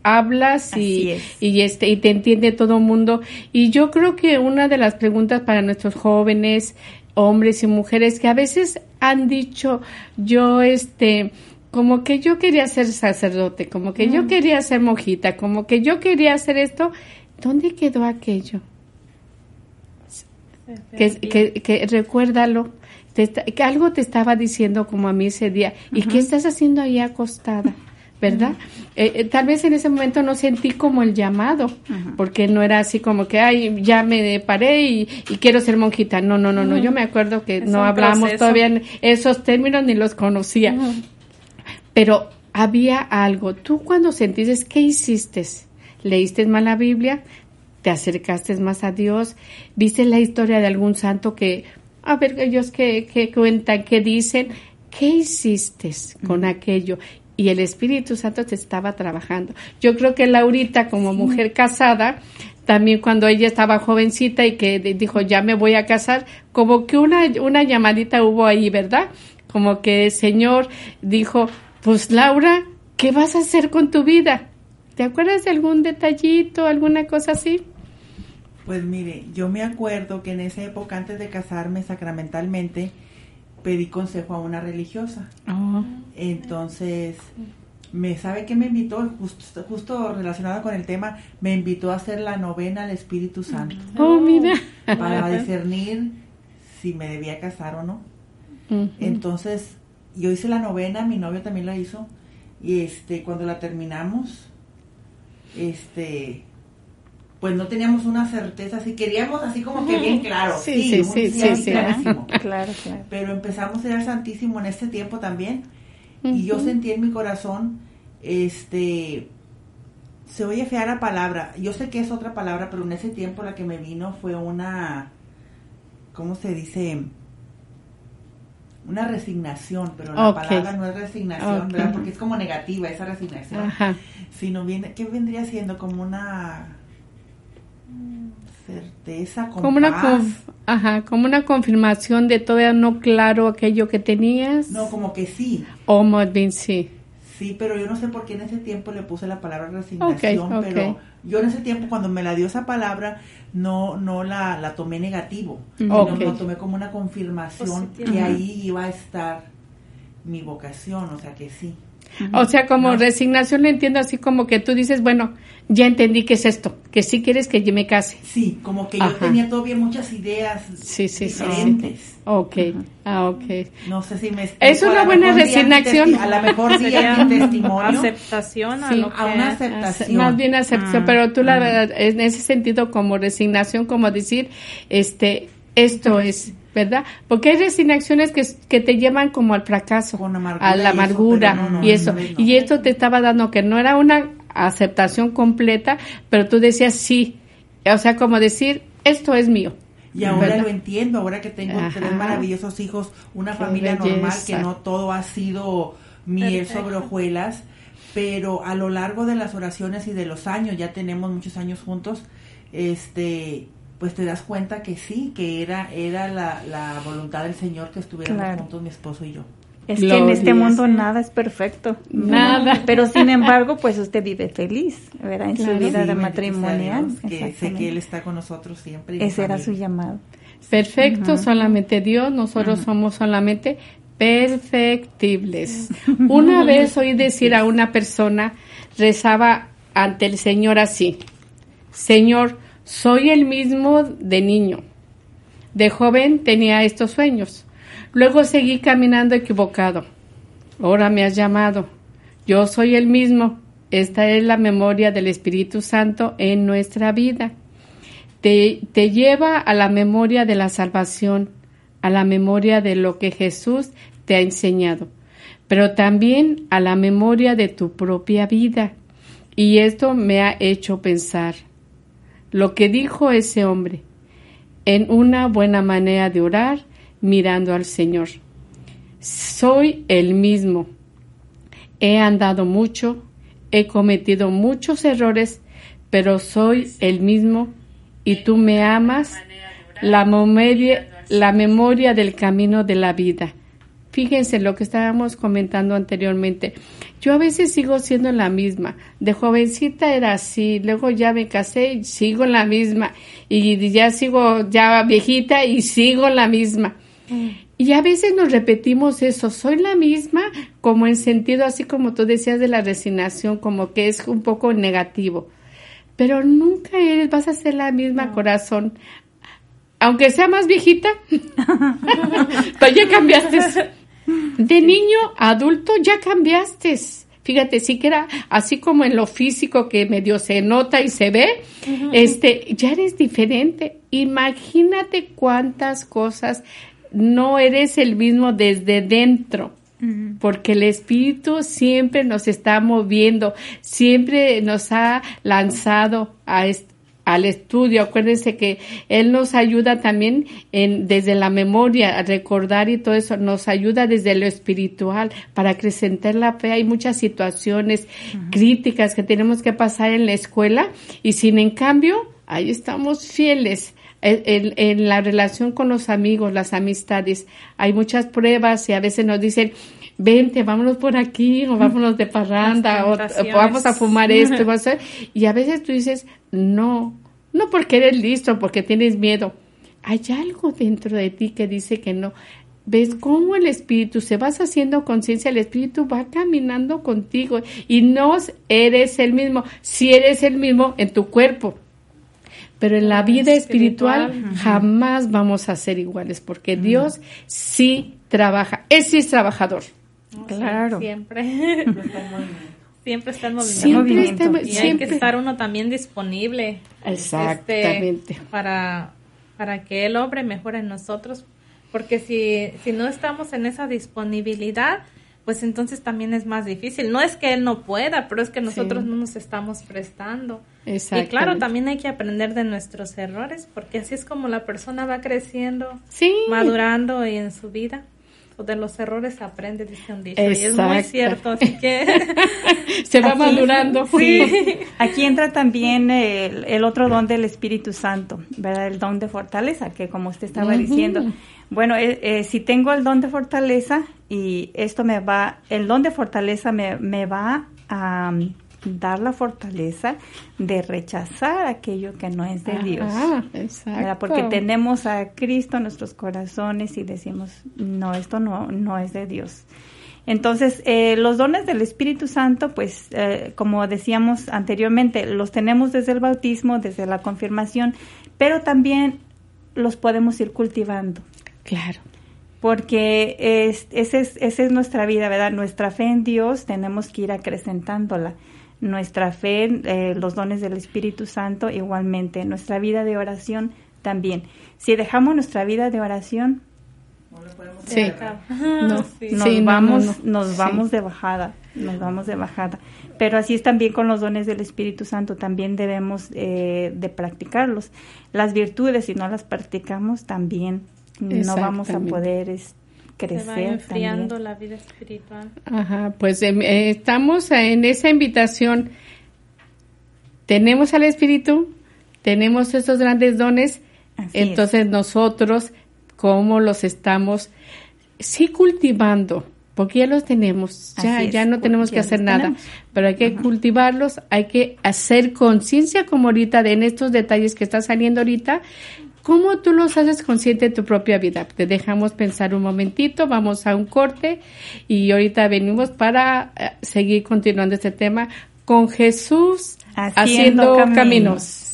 hablas y, y este y te entiende todo el mundo y yo creo que una de las preguntas para nuestros jóvenes hombres y mujeres que a veces han dicho yo este como que yo quería ser sacerdote como que yo quería ser monjita como que yo quería hacer esto dónde quedó aquello que, que, que recuérdalo, te está- que algo te estaba diciendo como a mí ese día, ¿y qué estás haciendo ahí acostada? ¿Verdad? Eh, eh, tal vez en ese momento no sentí como el llamado, porque no era así como que, ay, ya me paré y, y quiero ser monjita. No, no, no, no, yo me acuerdo que
Es
no
proceso.
todavía en esos términos ni los conocía. Pero había algo. Tú cuando sentiste, ¿qué hiciste? ¿Leíste más la Biblia? ¿Te acercaste más a Dios? ¿Viste la historia de algún santo que, a ver, ellos que cuentan, que dicen? ¿Qué hiciste con aquello? Y el Espíritu Santo te estaba trabajando. Yo creo que Laurita, como mujer casada, también cuando ella estaba jovencita y que di- dijo, ya me voy a casar, como que una, una llamadita hubo ahí, ¿verdad? Como que el Señor dijo, pues Laura, ¿qué vas a hacer con tu vida? ¿Te acuerdas de algún detallito, alguna cosa así?
Pues mire, yo me acuerdo que en esa época, antes de casarme sacramentalmente, pedí consejo a una religiosa. Entonces, me sabe que me invitó justo, justo relacionado con el tema me invitó a hacer la novena al Espíritu Santo
oh mira
para discernir si me debía casar o no entonces yo hice la novena mi novio también la hizo y este cuando la terminamos este pues no teníamos una certeza, si queríamos así como que bien claro, sí, sí, sí, sí, claro, claro. Pero empezamos a ir al Santísimo en este tiempo también y yo sentí en mi corazón, este, se oye fea la palabra, yo sé que es otra palabra, pero en ese tiempo la que me vino fue una, ¿cómo se dice? Una resignación, pero la palabra no es resignación, ¿verdad? Porque es como negativa esa resignación, sino viene, ¿qué vendría siendo? Como una certeza,
como una ajá, como una confirmación de todavía no claro aquello que tenías.
No, como que sí.
O más bien sí.
Sí, pero yo no sé por qué en ese tiempo le puse la palabra resignación, pero yo en ese tiempo cuando me la dio esa palabra no no la, la tomé negativo, sino lo tomé como una confirmación que ahí iba a estar mi vocación, o sea que sí.
O sea, como resignación le entiendo así como que tú dices, bueno, ya entendí que es esto, que sí quieres que yo me case.
Sí, como que yo tenía todavía muchas ideas sí, sí, diferentes. Sí,
ok, ah, ok.
No sé si me
Es una buena resignación.
A lo mejor día mi testimonio.
Aceptación a lo que...
A una aceptación.
Más bien aceptación, pero tú la verdad, en ese sentido como resignación, como decir, este, esto es ¿verdad? Porque hay resignaciones que, que te llevan como al fracaso, a la amargura y eso. y esto te estaba dando que no era una aceptación completa, pero tú decías sí. O sea, como decir, esto es mío.
Y ahora lo entiendo, ahora que tengo tres maravillosos hijos, una familia normal, que no todo ha sido miel sobre hojuelas, pero a lo largo de las oraciones y de los años, ya tenemos muchos años juntos, este pues te das cuenta que sí, que era, era la, la voluntad del Señor que estuviéramos juntos mi esposo y yo.
Es que en este mundo nada es perfecto.
Nada.
Pero sin embargo, pues usted vive feliz, ¿verdad? En su vida de matrimonial.
que sé que Él está con nosotros siempre.
Ese era su llamado.
Perfecto, solamente Dios, nosotros somos solamente perfectibles. Una [laughs] vez oí decir a una persona, rezaba ante el Señor así, Señor, soy el mismo de niño. De joven tenía estos sueños. Luego seguí caminando equivocado. Ahora me has llamado. Yo soy el mismo. Esta es la memoria del Espíritu Santo en nuestra vida. Te, lleva a la memoria de la salvación, a la memoria de lo que Jesús te ha enseñado, pero también a la memoria de tu propia vida. Y esto me ha hecho pensar, lo que dijo ese hombre en una buena manera de orar mirando al Señor. Soy el mismo. He andado mucho, he cometido muchos errores, pero soy el mismo y tú me amas, la memoria, la memoria del camino de la vida. Fíjense lo que estábamos comentando anteriormente. Yo a veces sigo siendo la misma. De jovencita era así, luego ya me casé y sigo la misma. Y ya sigo ya viejita y sigo la misma. Mm. Y a veces nos repetimos eso, soy la misma, como en sentido así como tú decías de la resignación, como que es un poco negativo. Pero nunca eres, vas a ser la misma corazón. Aunque sea más viejita, [laughs] pues ya cambiaste. De niño a adulto ya cambiaste. Fíjate, sí que era así como en lo físico que medio se nota y se ve, este, ya eres diferente. Imagínate cuántas cosas no eres el mismo desde dentro. Porque el Espíritu siempre nos está moviendo, siempre nos ha lanzado a, al estudio. Acuérdense que Él nos ayuda también en, desde la memoria, a recordar y todo eso, nos ayuda desde lo espiritual para acrecentar la fe. Hay muchas situaciones críticas que tenemos que pasar en la escuela y sin en cambio, ahí estamos fieles. En, en, la relación con los amigos, las amistades, hay muchas pruebas y a veces nos dicen, vente, vámonos por aquí, o vámonos de parranda, o, vamos a fumar esto, y a veces tú dices, no, no porque eres listo, porque tienes miedo. Hay algo dentro de ti que dice que no. ves cómo el espíritu se vas haciendo conciencia, el espíritu va caminando contigo y no eres el mismo, si eres el mismo en tu cuerpo. Pero en la vida espiritual, jamás vamos a ser iguales porque Dios sí trabaja, es sí es trabajador.
claro. Siempre. [laughs] [laughs] siempre está en movimiento. y hay que estar uno también disponible.
Exactamente.
Este, para, para que el hombre mejore en nosotros. Porque si, si no estamos en esa disponibilidad, pues entonces también es más difícil. No es que él no pueda, pero es que nosotros no nos estamos prestando. Y claro, también hay que aprender de nuestros errores, porque así es como la persona va creciendo, madurando y en su vida de los errores aprende, dice un dicho. Y es muy cierto, así que... [laughs]
Se va [laughs] madurando.
Sí. [laughs] Aquí entra también el, otro don del Espíritu Santo, ¿verdad? El don de fortaleza, que como usted estaba diciendo. Bueno, eh, eh, si tengo el don de fortaleza y esto me va, el don de fortaleza me, me va a dar la fortaleza de rechazar aquello que no es de Dios. Porque tenemos a Cristo en nuestros corazones y decimos, no, esto no, no es de Dios. Entonces, eh, los dones del Espíritu Santo, pues, eh, como decíamos anteriormente, los tenemos desde el bautismo, desde la confirmación, pero también los podemos ir cultivando.
Claro.
Porque es, esa, es, esa es nuestra vida, ¿verdad? Nuestra fe en Dios tenemos que ir acrecentándola nuestra fe, eh, los dones del Espíritu Santo igualmente, nuestra vida de oración también. Si dejamos nuestra vida de oración, nos vamos, nos vamos de bajada, nos vamos de bajada. Pero así es también con los dones del Espíritu Santo, también debemos eh, de practicarlos. Las virtudes, si no las practicamos, también no vamos a poder crecer. Se va
enfriando la vida espiritual.
Ajá, pues em, eh, estamos en esa invitación. Tenemos al Espíritu, tenemos esos grandes dones, entonces nosotros, ¿cómo los estamos? Sí cultivando, porque ya los tenemos, ya, ya no tenemos que hacer nada, pero hay que cultivarlos, hay que hacer conciencia como ahorita de en estos detalles que está saliendo ahorita, ¿Cómo tú los haces consciente de tu propia vida? Te dejamos pensar un momentito, vamos a un corte y ahorita venimos para eh, seguir continuando este tema con Jesús haciendo, caminos.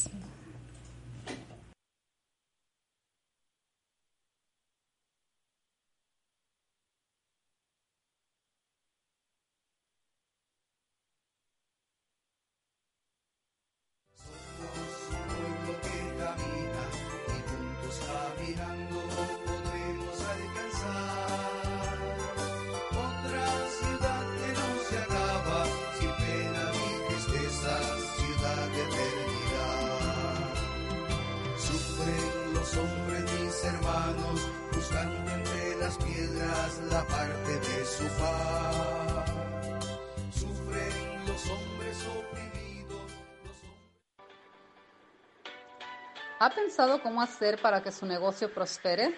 ¿Ha pensado cómo hacer para que su negocio prospere?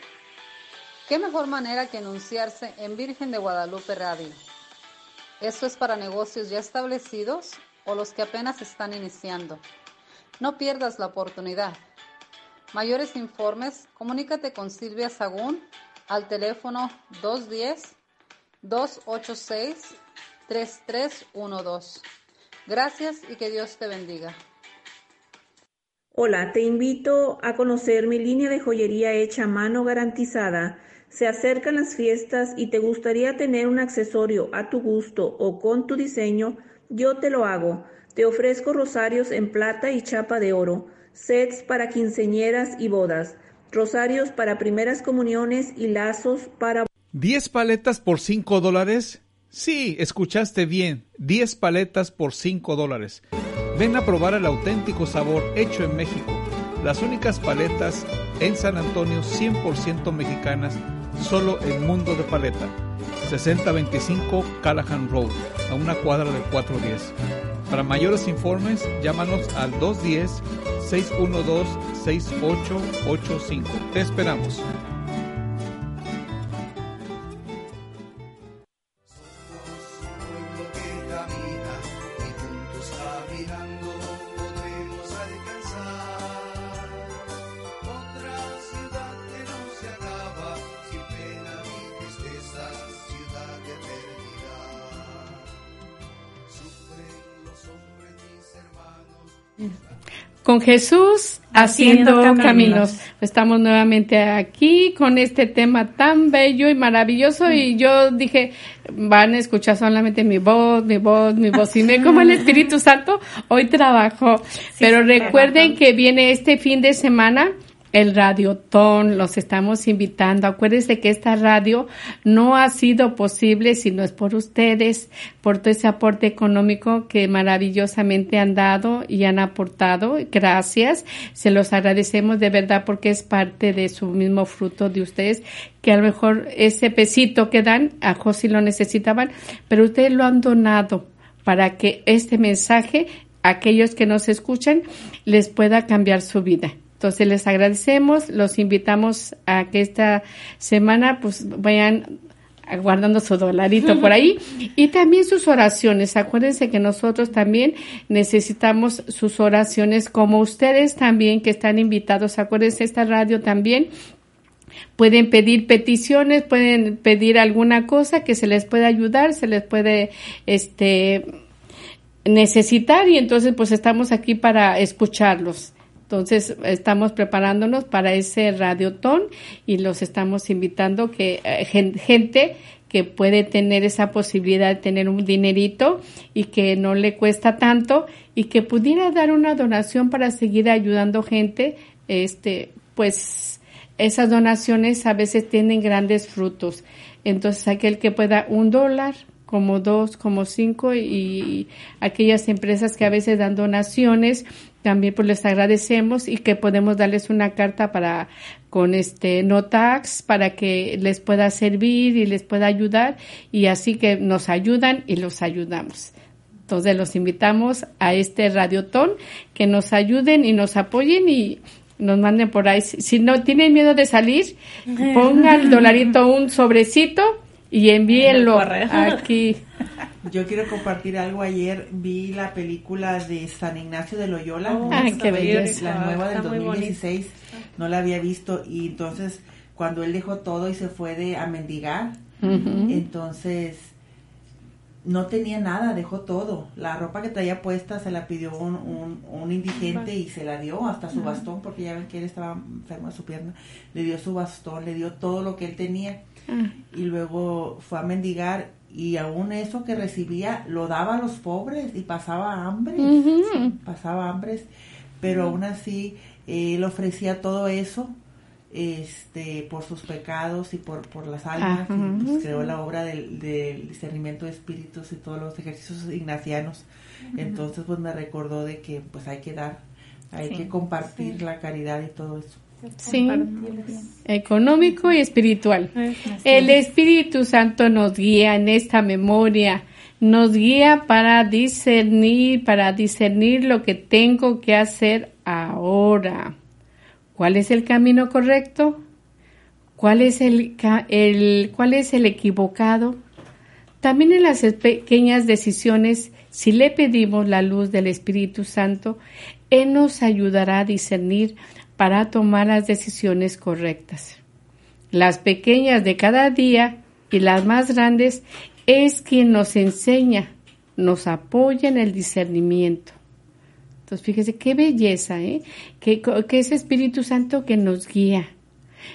¿Qué mejor manera que anunciarse en Virgen de Guadalupe Radio? ¿Esto es para negocios ya establecidos o los que apenas están iniciando? No pierdas la oportunidad. Mayores informes, comunícate con Silvia Sagún al teléfono 210-286-3312. Gracias y que Dios te bendiga.
Hola, te invito a conocer mi línea de joyería hecha a mano garantizada. Se acercan las fiestas y te gustaría tener un accesorio a tu gusto o con tu diseño, yo te lo hago. Te ofrezco rosarios en plata y chapa de oro, sets para quinceñeras y bodas, rosarios para primeras comuniones y lazos para...
¿10 paletas por 5 dólares? Sí, escuchaste bien, 10 paletas por 5 dólares. Ven a probar el auténtico sabor hecho en México. Las únicas paletas en San Antonio 100% mexicanas, solo el mundo de paleta. 6025 Callahan Road, a una cuadra de 410. Para mayores informes, llámanos al 210-612-6885. Te esperamos.
Con Jesús haciendo, caminos. Estamos nuevamente aquí con este tema tan bello y maravilloso y yo dije, van a escuchar solamente mi voz, mi voz, mi voz y me como el Espíritu Santo hoy trabajo. Pero recuerden que viene este fin de semana el Radiotón, los estamos invitando. Acuérdense que esta radio no ha sido posible si no es por ustedes, por todo ese aporte económico que maravillosamente han dado y han aportado. Gracias. Se los agradecemos de verdad porque es parte de su mismo fruto de ustedes, que a lo mejor ese pesito que dan, a José lo necesitaban, pero ustedes lo han donado para que este mensaje, aquellos que nos escuchan, les pueda cambiar su vida. Entonces les agradecemos, los invitamos a que esta semana pues vayan guardando su dolarito por ahí [laughs] y también sus oraciones. Acuérdense que nosotros también necesitamos sus oraciones como ustedes también que están invitados. Acuérdense esta radio también pueden pedir peticiones, pueden pedir alguna cosa que se les pueda ayudar, se les puede este necesitar y entonces pues estamos aquí para escucharlos. Entonces, estamos preparándonos para ese radiotón y los estamos invitando que eh, gente que puede tener esa posibilidad de tener un dinerito y que no le cuesta tanto y que pudiera dar una donación para seguir ayudando gente, este, pues esas donaciones a veces tienen grandes frutos. Entonces, aquel que pueda un dólar, como dos, como cinco y aquellas empresas que a veces dan donaciones también pues les agradecemos y que podemos darles una carta para con este no tax para que les pueda servir y les pueda ayudar y así que nos ayudan y los ayudamos. Entonces los invitamos a este radiotón que nos ayuden y nos apoyen y nos manden por ahí. Si no tienen miedo de salir, [laughs] pongan el dolarito un sobrecito y envíenlo aquí. [laughs]
Yo quiero compartir algo. Ayer vi la película de San Ignacio de Loyola.
Oh, qué
La nueva del 2016. No la había visto. Y entonces, cuando él dejó todo y se fue de, a mendigar, entonces no tenía nada, dejó todo. La ropa que traía puesta se la pidió un, un, indigente y se la dio, hasta su bastón, porque ya ven que él estaba enfermo de su pierna. Le dio su bastón, le dio todo lo que él tenía. Y luego fue a mendigar y aún eso que recibía lo daba a los pobres y pasaba hambre, pasaba hambre, pero aún así él ofrecía todo eso este por sus pecados y por, por las almas y pues, creó la obra del, discernimiento de espíritus y todos los ejercicios ignacianos. Entonces pues me recordó de que pues hay que dar hay que compartir la caridad y todo eso
Sí, económico y espiritual. El Espíritu Santo nos guía en esta memoria, nos guía para discernir, para discernir lo que tengo que hacer ahora. ¿Cuál es el camino correcto? ¿Cuál es el, el, cuál es el equivocado? También en las pequeñas decisiones, si le pedimos la luz del Espíritu Santo, Él nos ayudará a discernir para tomar las decisiones correctas. Las pequeñas de cada día y las más grandes es quien nos enseña, nos apoya en el discernimiento. Entonces, fíjese qué belleza, ¿eh? Que, que ese Espíritu Santo que nos guía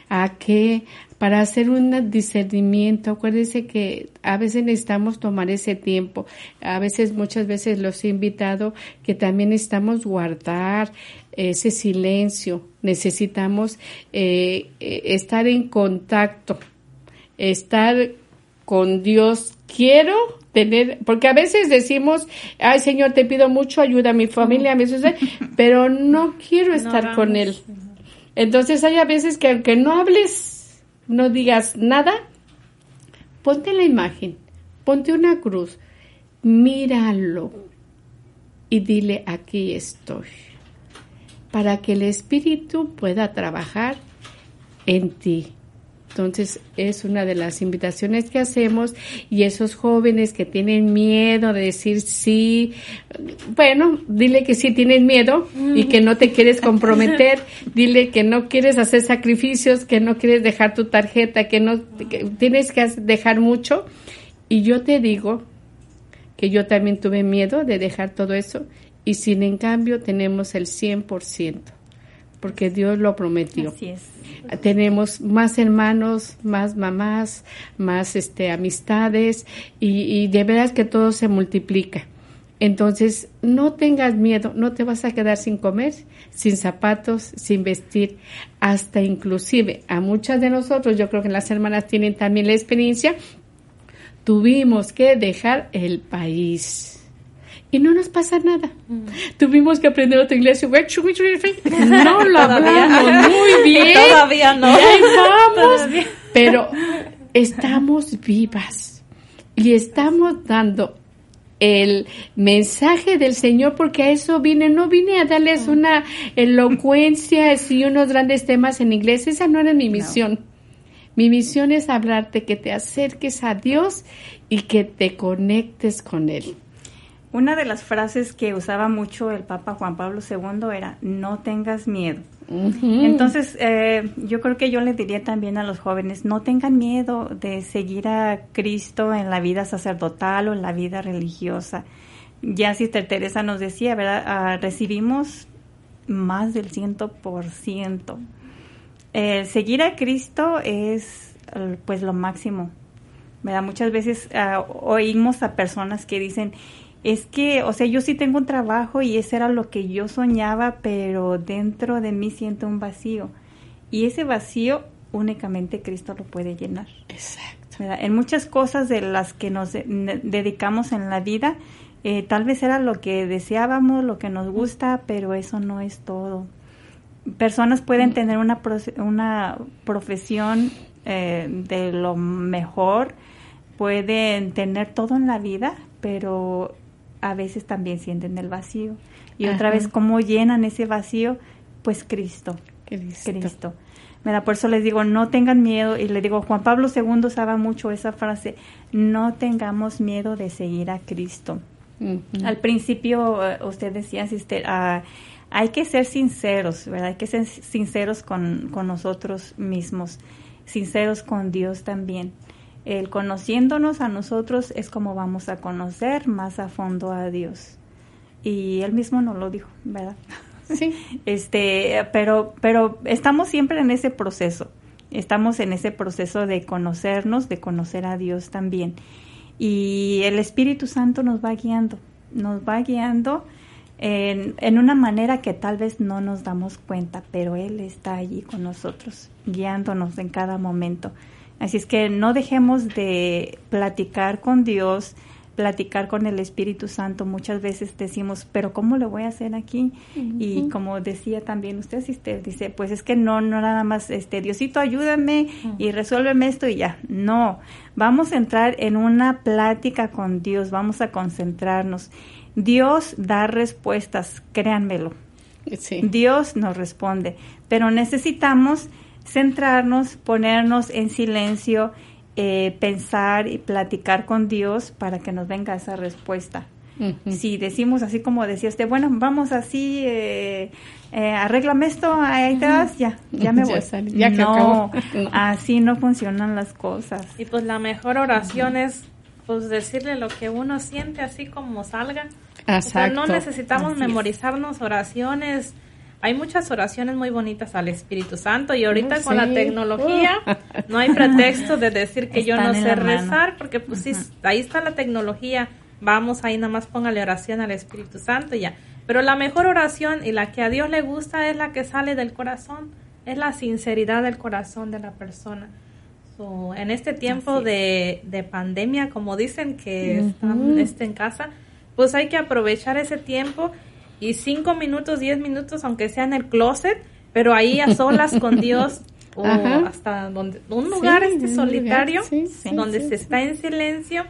a que para hacer un discernimiento, acuérdese que a veces necesitamos tomar ese tiempo, a veces, muchas veces los he invitado que también necesitamos guardar ese silencio, necesitamos eh, eh, estar en contacto, estar con Dios. Quiero tener, porque a veces decimos, ay Señor, te pido mucho ayuda a mi familia, a mi sociedad, pero no quiero estar con Él. Entonces hay a veces que aunque no hables, no digas nada, ponte la imagen, ponte una cruz, míralo y dile, aquí estoy para que el Espíritu pueda trabajar en ti. Entonces es una de las invitaciones que hacemos y esos jóvenes que tienen miedo de decir sí, bueno, dile que sí tienes miedo y que no te quieres comprometer, [laughs] dile que no quieres hacer sacrificios, que no quieres dejar tu tarjeta, que no tienes que dejar mucho. Y yo te digo que yo también tuve miedo de dejar todo eso y sin en cambio tenemos el 100%, porque Dios lo prometió.
Así es.
Tenemos más hermanos, más mamás, más este, amistades y, y de veras que todo se multiplica. Entonces, no tengas miedo, no te vas a quedar sin comer, sin zapatos, sin vestir, hasta inclusive a muchas de nosotros, yo creo que las hermanas tienen también la experiencia, tuvimos que dejar el país. Y no nos pasa nada. Mm. Tuvimos que aprender otra iglesia. No lo [laughs] hablamos muy bien.
Todavía no.
Vamos, Pero estamos vivas. Y estamos dando el mensaje del Señor porque a eso vine, no vine a darles una elocuencia [laughs] y unos grandes temas en inglés, esa no era mi misión. Mi misión es hablarte que te acerques a Dios y que te conectes con Él.
Una de las frases que usaba mucho el Papa Juan Pablo II era, no tengas miedo. Entonces, eh, yo creo que yo le diría también a los jóvenes, no tengan miedo de seguir a Cristo en la vida sacerdotal o en la vida religiosa. Ya Sister Teresa nos decía, ¿verdad? Ah, recibimos más del ciento por ciento. seguir a Cristo es pues lo máximo. ¿verdad? Muchas veces ah, oímos a personas que dicen, es que, o sea, yo sí tengo un trabajo y ese era lo que yo soñaba, pero dentro de mí siento un vacío. Y ese vacío únicamente Cristo lo puede llenar.
Exacto.
En muchas cosas de las que nos dedicamos en la vida, eh, tal vez era lo que deseábamos, lo que nos gusta, pero eso no es todo. Personas pueden mm. tener una, una profesión eh, de lo mejor, pueden tener todo en la vida, pero a veces también sienten el vacío. Y otra vez, ¿cómo llenan ese vacío? Pues Cristo. Cristo. Cristo. Por eso les digo, no tengan miedo. Y le digo, Juan Pablo II usaba mucho esa frase, no tengamos miedo de seguir a Cristo. Al principio, eh, usted decía, sister, uh, hay que ser sinceros, ¿verdad? Hay que ser sinceros con, con nosotros mismos, sinceros con Dios también el conociéndonos a nosotros es como vamos a conocer más a fondo a Dios. Y él mismo nos lo dijo, ¿verdad?
Sí. [laughs]
este, pero, pero estamos siempre en ese proceso. Estamos en ese proceso de conocernos, de conocer a Dios también. Y el Espíritu Santo nos va guiando, nos va guiando en, en una manera que tal vez no nos damos cuenta, pero Él está allí con nosotros, guiándonos en cada momento. Así es que no dejemos de platicar con Dios, platicar con el Espíritu Santo. Muchas veces decimos, pero ¿cómo lo voy a hacer aquí? Y como decía también usted, usted dice, pues es que no, no nada más, este, Diosito, ayúdame y resuélveme esto y ya. No, vamos a entrar en una plática con Dios, vamos a concentrarnos. Dios da respuestas, créanmelo. Dios nos responde, pero necesitamos centrarnos, ponernos en silencio, eh, pensar y platicar con Dios para que nos venga esa respuesta. Si decimos así como decía usted, bueno, vamos así, eh, eh arréglame esto, ahí te vas, ya, ya me [laughs] voy.
ya
no, [laughs] así no funcionan las cosas.
Y pues la mejor oración es pues decirle lo que uno siente así como salga. no necesitamos memorizarnos oraciones hay muchas oraciones muy bonitas al Espíritu Santo y ahorita con la tecnología no hay pretexto de decir que yo no sé rezar porque pues sí, ahí está la tecnología, vamos ahí nada más póngale oración al Espíritu Santo y ya. Pero la mejor oración y la que a Dios le gusta es la que sale del corazón, es la sinceridad del corazón de la persona. en este tiempo de, de, pandemia, como dicen que están este, en casa, pues hay que aprovechar ese tiempo y cinco minutos, diez minutos, aunque sea en el closet, pero ahí a solas con Dios [laughs] o hasta donde un lugar este solitario donde se está en silencio.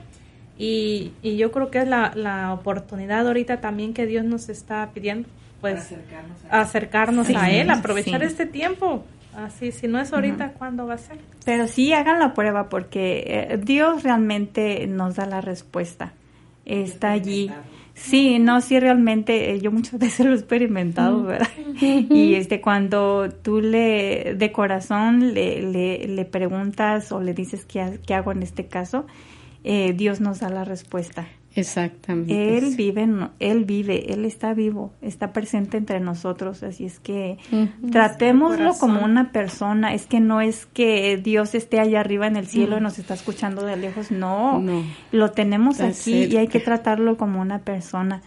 Y, y yo creo que es la, la, oportunidad ahorita también que Dios nos está pidiendo pues acercarnos a, él. aprovechar este tiempo. Así si no es ahorita cuándo va a ser
pero sí hagan la prueba porque eh, Dios realmente nos da la respuesta. Está allí Sí, no, sí, realmente eh, yo muchas [laughs] veces lo he experimentado, ¿verdad? Y este, cuando tú le, de corazón, le, le, le preguntas o le dices qué, qué hago en este caso, eh, Dios nos da la respuesta.
Exactamente.
Él vive, él vive, él está vivo, está presente entre nosotros, así es que tratémoslo como una persona, es que no es que Dios esté allá arriba en el cielo y nos está escuchando de lejos, no, lo tenemos aquí y hay que tratarlo como una persona.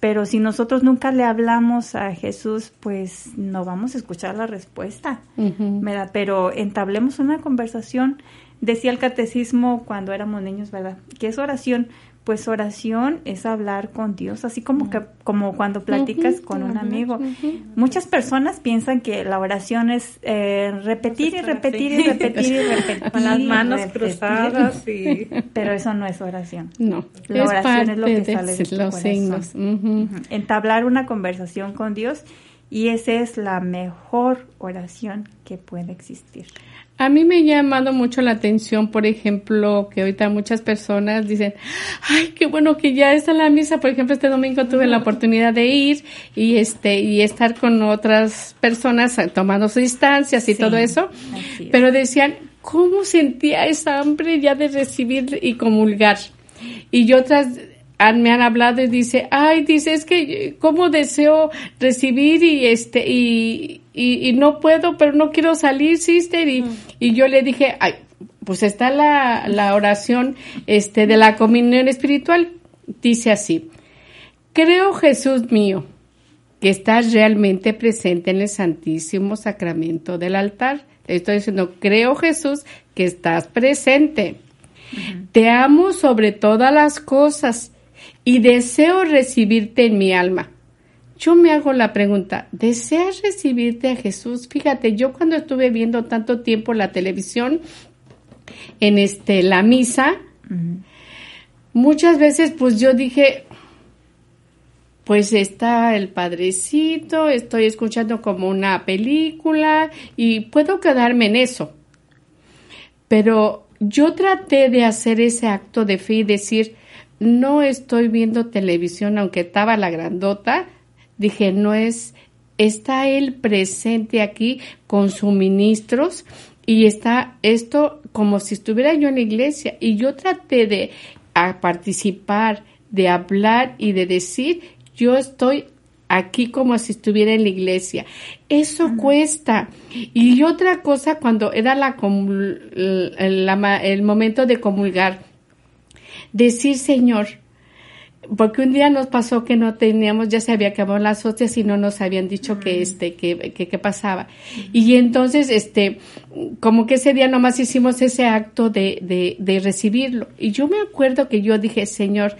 Pero si nosotros nunca le hablamos a Jesús, pues no vamos a escuchar la respuesta. Pero entablemos una conversación. Decía el catecismo cuando éramos niños, ¿verdad? Que es oración pues oración es hablar con Dios, así como que como cuando platicas con un amigo. Muchas personas piensan que la oración es eh, repetir, y repetir, y repetir y repetir [laughs]
con las manos cruzadas y [laughs]
pero eso no es oración.
No,
la oración es lo que sale de los signos. Entablar una conversación con Dios y esa es la mejor oración que puede existir.
A mí me ha llamado mucho la atención, por ejemplo, que ahorita muchas personas dicen, ay, qué bueno que ya está la misa. Por ejemplo, este domingo tuve la oportunidad de ir y este y estar con otras personas eh, tomando sus distancias y todo eso. Pero decían, ¿cómo sentía esa hambre ya de recibir y comulgar? Y otras me han hablado y dice, ay, dice, es que cómo deseo recibir y este y y, no puedo, pero no quiero salir, sister. Y, y yo le dije, ay, pues está la, la oración este, de la comunión espiritual. Dice así, creo Jesús mío que estás realmente presente en el Santísimo Sacramento del altar. Estoy diciendo, creo Jesús que estás presente. Te amo sobre todas las cosas y deseo recibirte en mi alma yo me hago la pregunta, ¿deseas recibirte a Jesús? Fíjate, yo cuando estuve viendo tanto tiempo la televisión, en este, la misa, muchas veces pues yo dije, pues está el padrecito, estoy escuchando como una película y puedo quedarme en eso. Pero yo traté de hacer ese acto de fe y decir, no estoy viendo televisión aunque estaba la grandota, dije, no es, está él presente aquí con suministros y está esto como si estuviera yo en la iglesia y yo traté de participar, de hablar y de decir, yo estoy aquí como si estuviera en la iglesia. Eso cuesta. Y otra cosa, cuando era la, el momento de comulgar, decir, Señor, porque un día nos pasó que no teníamos, ya se había acabado las hostias y no nos habían dicho que este, que, que, pasaba. Y entonces, este, como que ese día nomás hicimos ese acto de, de, de recibirlo. Y yo me acuerdo que yo dije, Señor,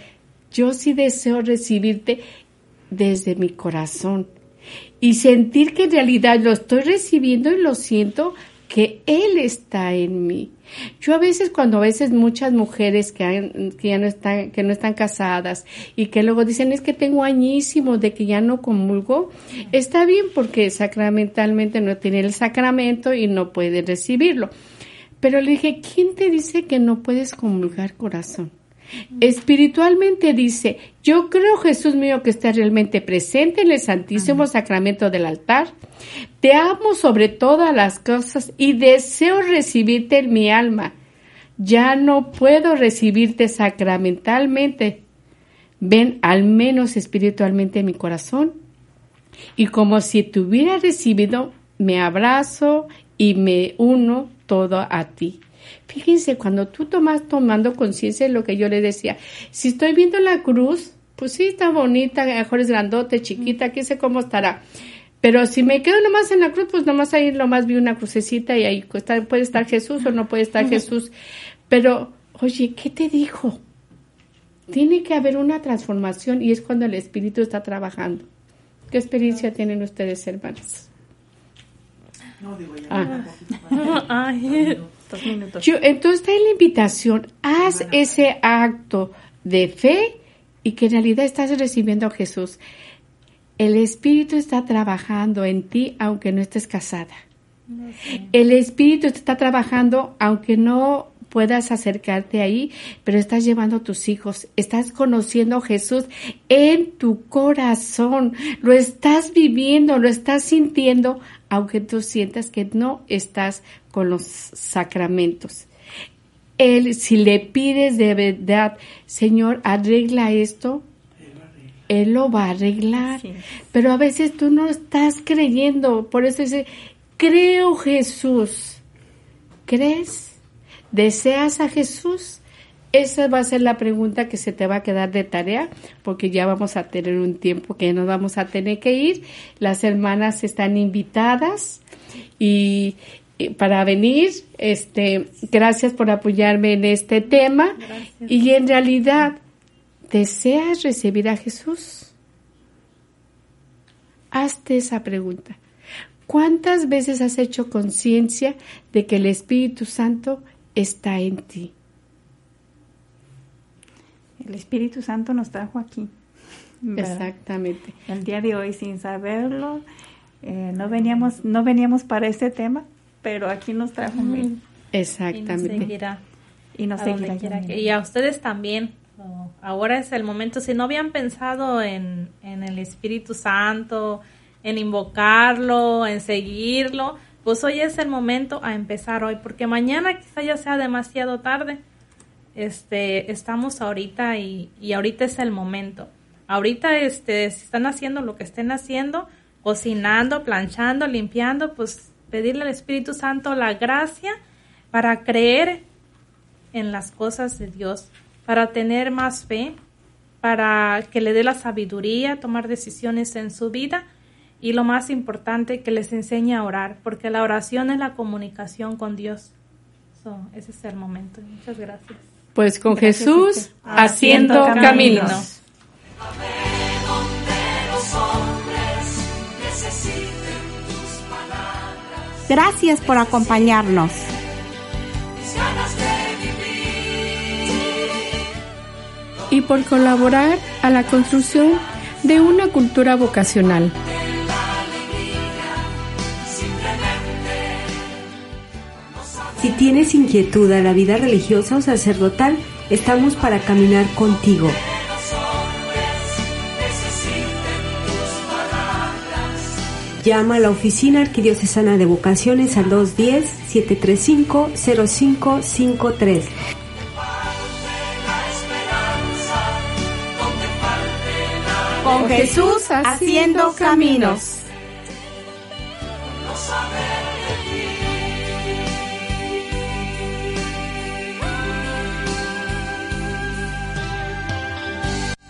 yo sí deseo recibirte desde mi corazón. Y sentir que en realidad lo estoy recibiendo y lo siento que Él está en mí. Yo a veces cuando a veces muchas mujeres que, que ya no están que no están casadas y que luego dicen es que tengo añísimos de que ya no comulgo, está bien porque sacramentalmente no tiene el sacramento y no puede recibirlo. Pero le dije, ¿quién te dice que no puedes comulgar corazón? Espiritualmente dice, yo creo Jesús mío que está realmente presente en el Santísimo Sacramento del altar. Te amo sobre todas las cosas y deseo recibirte en mi alma. Ya no puedo recibirte sacramentalmente. Ven al menos espiritualmente en mi corazón. Y como si te hubiera recibido, me abrazo y me uno todo a ti. Fíjense, cuando tú tomas tomando conciencia de lo que yo le decía, si estoy viendo la cruz, pues sí, está bonita, mejor es grandote, chiquita, qué sé cómo estará. Pero si me quedo nomás en la cruz, pues nomás ahí nomás vi una crucecita y ahí puede estar Jesús o no puede estar Jesús. Pero, oye, ¿qué te dijo? Tiene que haber una transformación y es cuando el Espíritu está trabajando. ¿Qué experiencia tienen ustedes, hermanos? No, digo ya. Ah. [laughs] entonces está en la invitación, haz ese acto de fe y que en realidad estás recibiendo a Jesús. El Espíritu está trabajando en ti aunque no estés casada. El Espíritu está trabajando aunque no puedas acercarte ahí, pero estás llevando a tus hijos, estás conociendo a Jesús en tu corazón, lo estás viviendo, lo estás sintiendo, aunque tú sientas que no estás con los sacramentos. Él, si le pides de verdad, Señor, arregla esto, Él lo va a arreglar. Pero a veces tú no estás creyendo, por eso dice, creo Jesús. ¿Crees? ¿Deseas a Jesús? Esa va a ser la pregunta que se te va a quedar de tarea, porque ya vamos a tener un tiempo que nos vamos a tener que ir. Las hermanas están invitadas y, para venir. Este, gracias por apoyarme en este tema. Y en realidad, ¿deseas recibir a Jesús? Hazte esa pregunta. ¿Cuántas veces has hecho conciencia de que el Espíritu Santo está en ti?
El Espíritu Santo nos trajo aquí.
Exactamente.
El día de hoy, sin saberlo, eh, no veníamos, no veníamos para este tema, pero aquí nos trajo.
Exactamente.
Y nos seguirá.
Y nos seguirá.
Y a ustedes también. ahora es el momento. Si no habían pensado en, en el Espíritu Santo, en invocarlo, en seguirlo, pues hoy es el momento a empezar hoy, porque mañana quizá ya sea demasiado tarde este, estamos ahorita y, y ahorita es el momento. Ahorita, este, si están haciendo lo que estén haciendo, cocinando, planchando, limpiando, pues pedirle al Espíritu Santo la gracia para creer en las cosas de Dios, para tener más fe, para que le dé la sabiduría, tomar decisiones en su vida y lo más importante, que les enseñe a orar, porque la oración es la comunicación con Dios. ese es el momento. Muchas gracias.
Pues con Jesús haciendo caminos.
Gracias por acompañarnos.
Y por colaborar a la construcción de una cultura vocacional.
Si tienes inquietud a la vida religiosa o sacerdotal, estamos para caminar contigo. Llama a la oficina arquidiocesana de vocaciones al 210-735-0553.
Con Jesús haciendo caminos.
No